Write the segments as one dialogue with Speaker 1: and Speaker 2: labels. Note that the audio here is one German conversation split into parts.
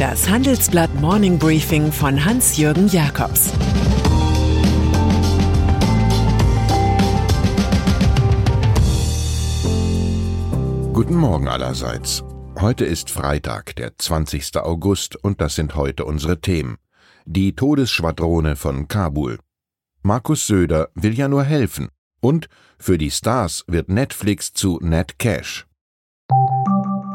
Speaker 1: Das Handelsblatt Morning Briefing von Hans-Jürgen Jakobs
Speaker 2: Guten Morgen allerseits. Heute ist Freitag, der 20. August, und das sind heute unsere Themen. Die Todesschwadrone von Kabul. Markus Söder will ja nur helfen. Und für die Stars wird Netflix zu Net Cash.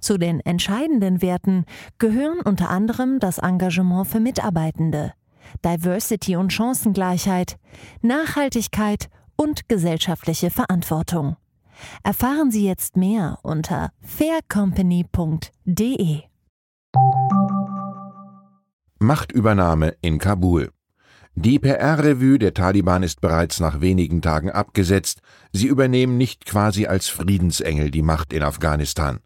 Speaker 3: Zu den entscheidenden Werten gehören unter anderem das Engagement für Mitarbeitende, Diversity und Chancengleichheit, Nachhaltigkeit und gesellschaftliche Verantwortung. Erfahren Sie jetzt mehr unter faircompany.de.
Speaker 2: Machtübernahme in Kabul. Die PR-Revue der Taliban ist bereits nach wenigen Tagen abgesetzt. Sie übernehmen nicht quasi als Friedensengel die Macht in Afghanistan.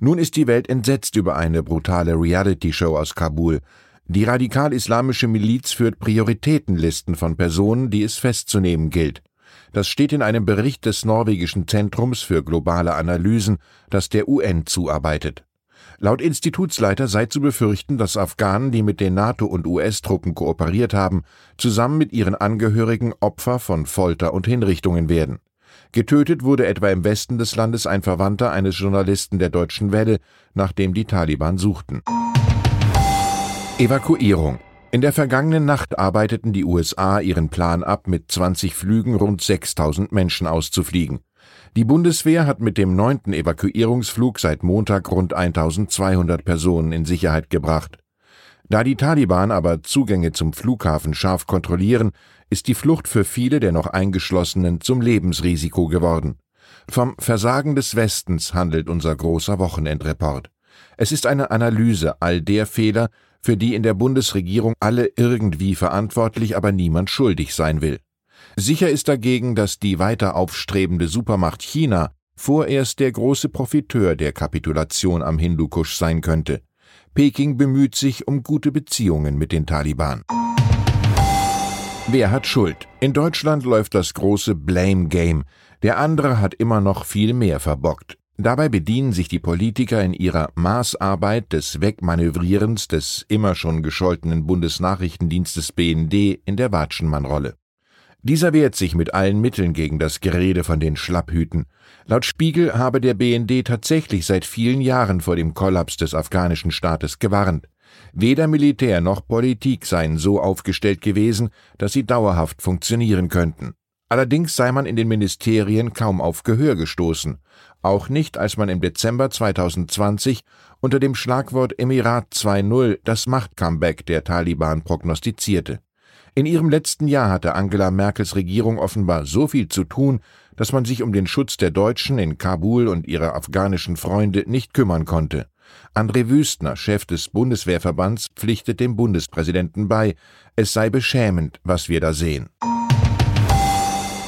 Speaker 2: Nun ist die Welt entsetzt über eine brutale Reality-Show aus Kabul. Die radikal-islamische Miliz führt Prioritätenlisten von Personen, die es festzunehmen gilt. Das steht in einem Bericht des norwegischen Zentrums für globale Analysen, das der UN zuarbeitet. Laut Institutsleiter sei zu befürchten, dass Afghanen, die mit den NATO- und US-Truppen kooperiert haben, zusammen mit ihren Angehörigen Opfer von Folter und Hinrichtungen werden. Getötet wurde etwa im Westen des Landes ein Verwandter eines Journalisten der Deutschen Welle, nachdem die Taliban suchten. Evakuierung. In der vergangenen Nacht arbeiteten die USA ihren Plan ab, mit 20 Flügen rund 6000 Menschen auszufliegen. Die Bundeswehr hat mit dem neunten Evakuierungsflug seit Montag rund 1200 Personen in Sicherheit gebracht. Da die Taliban aber Zugänge zum Flughafen scharf kontrollieren, ist die Flucht für viele der noch Eingeschlossenen zum Lebensrisiko geworden. Vom Versagen des Westens handelt unser großer Wochenendreport. Es ist eine Analyse all der Fehler, für die in der Bundesregierung alle irgendwie verantwortlich, aber niemand schuldig sein will. Sicher ist dagegen, dass die weiter aufstrebende Supermacht China vorerst der große Profiteur der Kapitulation am Hindukusch sein könnte. Peking bemüht sich um gute Beziehungen mit den Taliban. Wer hat Schuld? In Deutschland läuft das große Blame Game. Der andere hat immer noch viel mehr verbockt. Dabei bedienen sich die Politiker in ihrer Maßarbeit des Wegmanövrierens des immer schon gescholtenen Bundesnachrichtendienstes BND in der Watschenmann-Rolle. Dieser wehrt sich mit allen Mitteln gegen das Gerede von den Schlapphüten. Laut Spiegel habe der BND tatsächlich seit vielen Jahren vor dem Kollaps des afghanischen Staates gewarnt. Weder Militär noch Politik seien so aufgestellt gewesen, dass sie dauerhaft funktionieren könnten. Allerdings sei man in den Ministerien kaum auf Gehör gestoßen, auch nicht, als man im Dezember 2020 unter dem Schlagwort Emirat 2.0 das Machtcomeback der Taliban prognostizierte. In ihrem letzten Jahr hatte Angela Merkels Regierung offenbar so viel zu tun, dass man sich um den Schutz der Deutschen in Kabul und ihrer afghanischen Freunde nicht kümmern konnte. André Wüstner, Chef des Bundeswehrverbands, pflichtet dem Bundespräsidenten bei, es sei beschämend, was wir da sehen.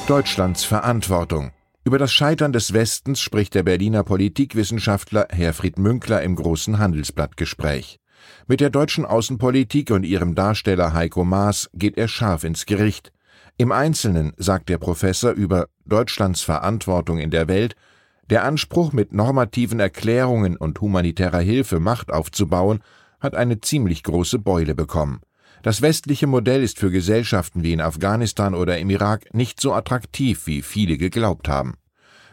Speaker 2: Deutschlands Verantwortung. Über das Scheitern des Westens spricht der Berliner Politikwissenschaftler Herfried Münkler im großen Handelsblattgespräch. Mit der deutschen Außenpolitik und ihrem Darsteller Heiko Maas geht er scharf ins Gericht. Im Einzelnen sagt der Professor über Deutschlands Verantwortung in der Welt, der Anspruch, mit normativen Erklärungen und humanitärer Hilfe Macht aufzubauen, hat eine ziemlich große Beule bekommen. Das westliche Modell ist für Gesellschaften wie in Afghanistan oder im Irak nicht so attraktiv, wie viele geglaubt haben.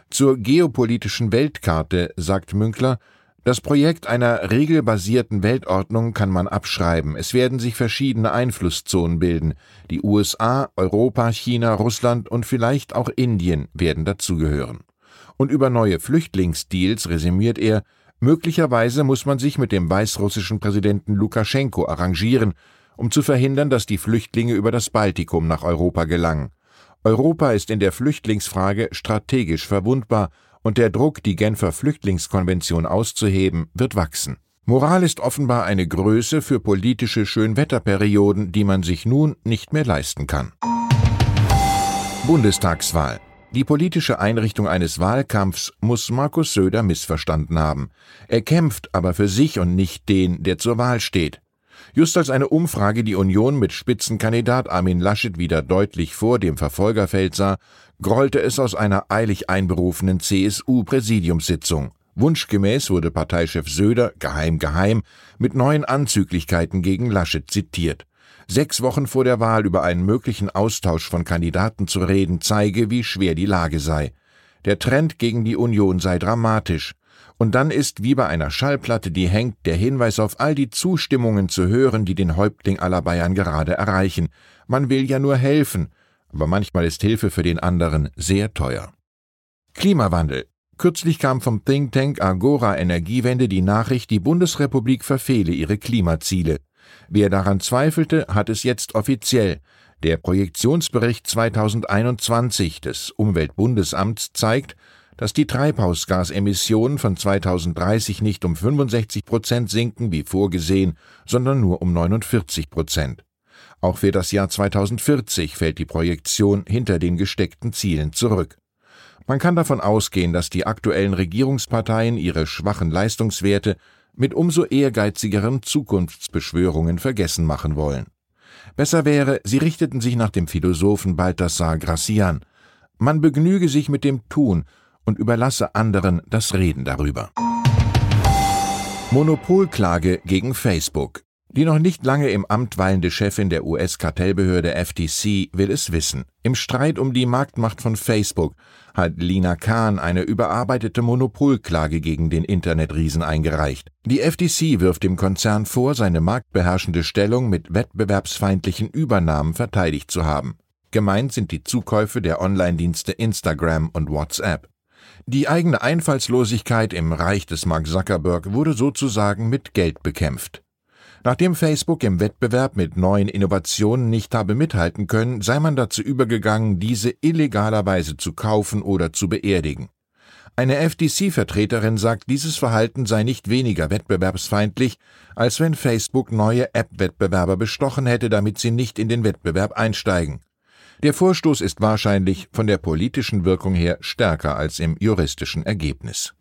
Speaker 2: Zur geopolitischen Weltkarte sagt Münkler, das Projekt einer regelbasierten Weltordnung kann man abschreiben. Es werden sich verschiedene Einflusszonen bilden. Die USA, Europa, China, Russland und vielleicht auch Indien werden dazugehören. Und über neue Flüchtlingsdeals resümiert er, möglicherweise muss man sich mit dem weißrussischen Präsidenten Lukaschenko arrangieren, um zu verhindern, dass die Flüchtlinge über das Baltikum nach Europa gelangen. Europa ist in der Flüchtlingsfrage strategisch verwundbar und der Druck, die Genfer Flüchtlingskonvention auszuheben, wird wachsen. Moral ist offenbar eine Größe für politische Schönwetterperioden, die man sich nun nicht mehr leisten kann. Bundestagswahl. Die politische Einrichtung eines Wahlkampfs muss Markus Söder missverstanden haben. Er kämpft aber für sich und nicht den, der zur Wahl steht. Just als eine Umfrage die Union mit Spitzenkandidat Armin Laschet wieder deutlich vor dem Verfolgerfeld sah, grollte es aus einer eilig einberufenen CSU-Präsidiumssitzung. Wunschgemäß wurde Parteichef Söder geheim geheim mit neuen Anzüglichkeiten gegen Laschet zitiert. Sechs Wochen vor der Wahl über einen möglichen Austausch von Kandidaten zu reden, zeige, wie schwer die Lage sei. Der Trend gegen die Union sei dramatisch. Und dann ist wie bei einer Schallplatte, die hängt, der Hinweis auf all die Zustimmungen zu hören, die den Häuptling aller Bayern gerade erreichen. Man will ja nur helfen, aber manchmal ist Hilfe für den anderen sehr teuer. Klimawandel. Kürzlich kam vom Think Tank Agora Energiewende die Nachricht, die Bundesrepublik verfehle ihre Klimaziele. Wer daran zweifelte, hat es jetzt offiziell. Der Projektionsbericht 2021 des Umweltbundesamts zeigt, dass die Treibhausgasemissionen von 2030 nicht um 65 Prozent sinken wie vorgesehen, sondern nur um 49 Prozent. Auch für das Jahr 2040 fällt die Projektion hinter den gesteckten Zielen zurück. Man kann davon ausgehen, dass die aktuellen Regierungsparteien ihre schwachen Leistungswerte mit umso ehrgeizigeren Zukunftsbeschwörungen vergessen machen wollen. Besser wäre, sie richteten sich nach dem Philosophen Balthasar Gracian. Man begnüge sich mit dem Tun und überlasse anderen das Reden darüber. Monopolklage gegen Facebook. Die noch nicht lange im Amt weilende Chefin der US-Kartellbehörde FTC will es wissen. Im Streit um die Marktmacht von Facebook hat Lina Kahn eine überarbeitete Monopolklage gegen den Internetriesen eingereicht. Die FTC wirft dem Konzern vor, seine marktbeherrschende Stellung mit wettbewerbsfeindlichen Übernahmen verteidigt zu haben. Gemeint sind die Zukäufe der Online-Dienste Instagram und WhatsApp. Die eigene Einfallslosigkeit im Reich des Mark Zuckerberg wurde sozusagen mit Geld bekämpft. Nachdem Facebook im Wettbewerb mit neuen Innovationen nicht habe mithalten können, sei man dazu übergegangen, diese illegalerweise zu kaufen oder zu beerdigen. Eine FTC-Vertreterin sagt, dieses Verhalten sei nicht weniger wettbewerbsfeindlich, als wenn Facebook neue App-Wettbewerber bestochen hätte, damit sie nicht in den Wettbewerb einsteigen. Der Vorstoß ist wahrscheinlich von der politischen Wirkung her stärker als im juristischen Ergebnis.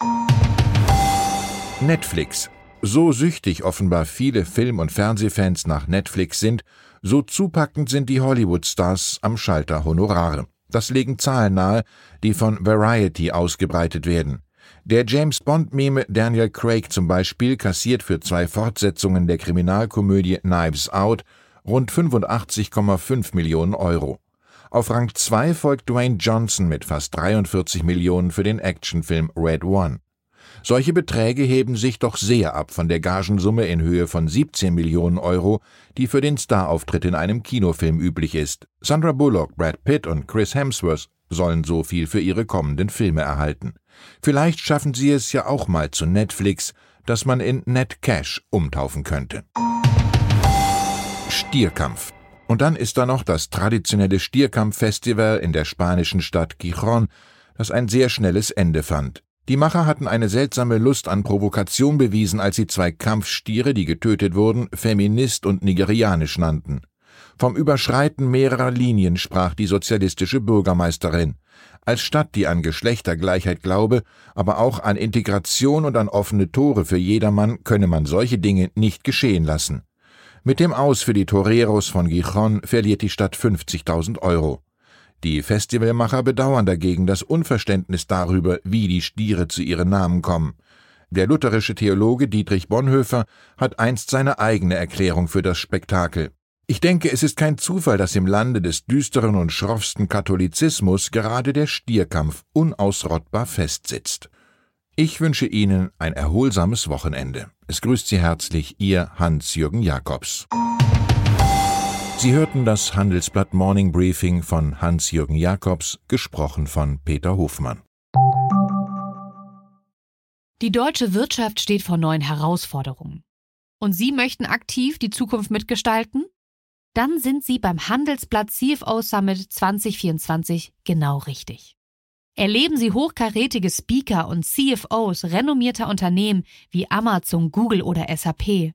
Speaker 2: Netflix so süchtig offenbar viele Film- und Fernsehfans nach Netflix sind, so zupackend sind die Hollywood-Stars am Schalter Honorare. Das legen Zahlen nahe, die von Variety ausgebreitet werden. Der James Bond-Meme Daniel Craig zum Beispiel kassiert für zwei Fortsetzungen der Kriminalkomödie Knives Out rund 85,5 Millionen Euro. Auf Rang 2 folgt Dwayne Johnson mit fast 43 Millionen für den Actionfilm Red One. Solche Beträge heben sich doch sehr ab von der Gagensumme in Höhe von 17 Millionen Euro, die für den Starauftritt in einem Kinofilm üblich ist. Sandra Bullock, Brad Pitt und Chris Hemsworth sollen so viel für ihre kommenden Filme erhalten. Vielleicht schaffen sie es ja auch mal zu Netflix, das man in Netcash umtaufen könnte. Stierkampf. Und dann ist da noch das traditionelle Stierkampffestival in der spanischen Stadt Gijon, das ein sehr schnelles Ende fand. Die Macher hatten eine seltsame Lust an Provokation bewiesen, als sie zwei Kampfstiere, die getötet wurden, feminist und nigerianisch nannten. Vom Überschreiten mehrerer Linien sprach die sozialistische Bürgermeisterin. Als Stadt, die an Geschlechtergleichheit glaube, aber auch an Integration und an offene Tore für jedermann, könne man solche Dinge nicht geschehen lassen. Mit dem Aus für die Toreros von Gijon verliert die Stadt 50.000 Euro. Die Festivalmacher bedauern dagegen das Unverständnis darüber, wie die Stiere zu ihren Namen kommen. Der lutherische Theologe Dietrich Bonhoeffer hat einst seine eigene Erklärung für das Spektakel. Ich denke, es ist kein Zufall, dass im Lande des düsteren und schroffsten Katholizismus gerade der Stierkampf unausrottbar festsitzt. Ich wünsche Ihnen ein erholsames Wochenende. Es grüßt Sie herzlich Ihr Hans-Jürgen Jakobs. Sie hörten das Handelsblatt Morning Briefing von Hans-Jürgen Jakobs, gesprochen von Peter Hofmann.
Speaker 4: Die deutsche Wirtschaft steht vor neuen Herausforderungen. Und Sie möchten aktiv die Zukunft mitgestalten? Dann sind Sie beim Handelsblatt CFO Summit 2024 genau richtig. Erleben Sie hochkarätige Speaker und CFOs renommierter Unternehmen wie Amazon, Google oder SAP.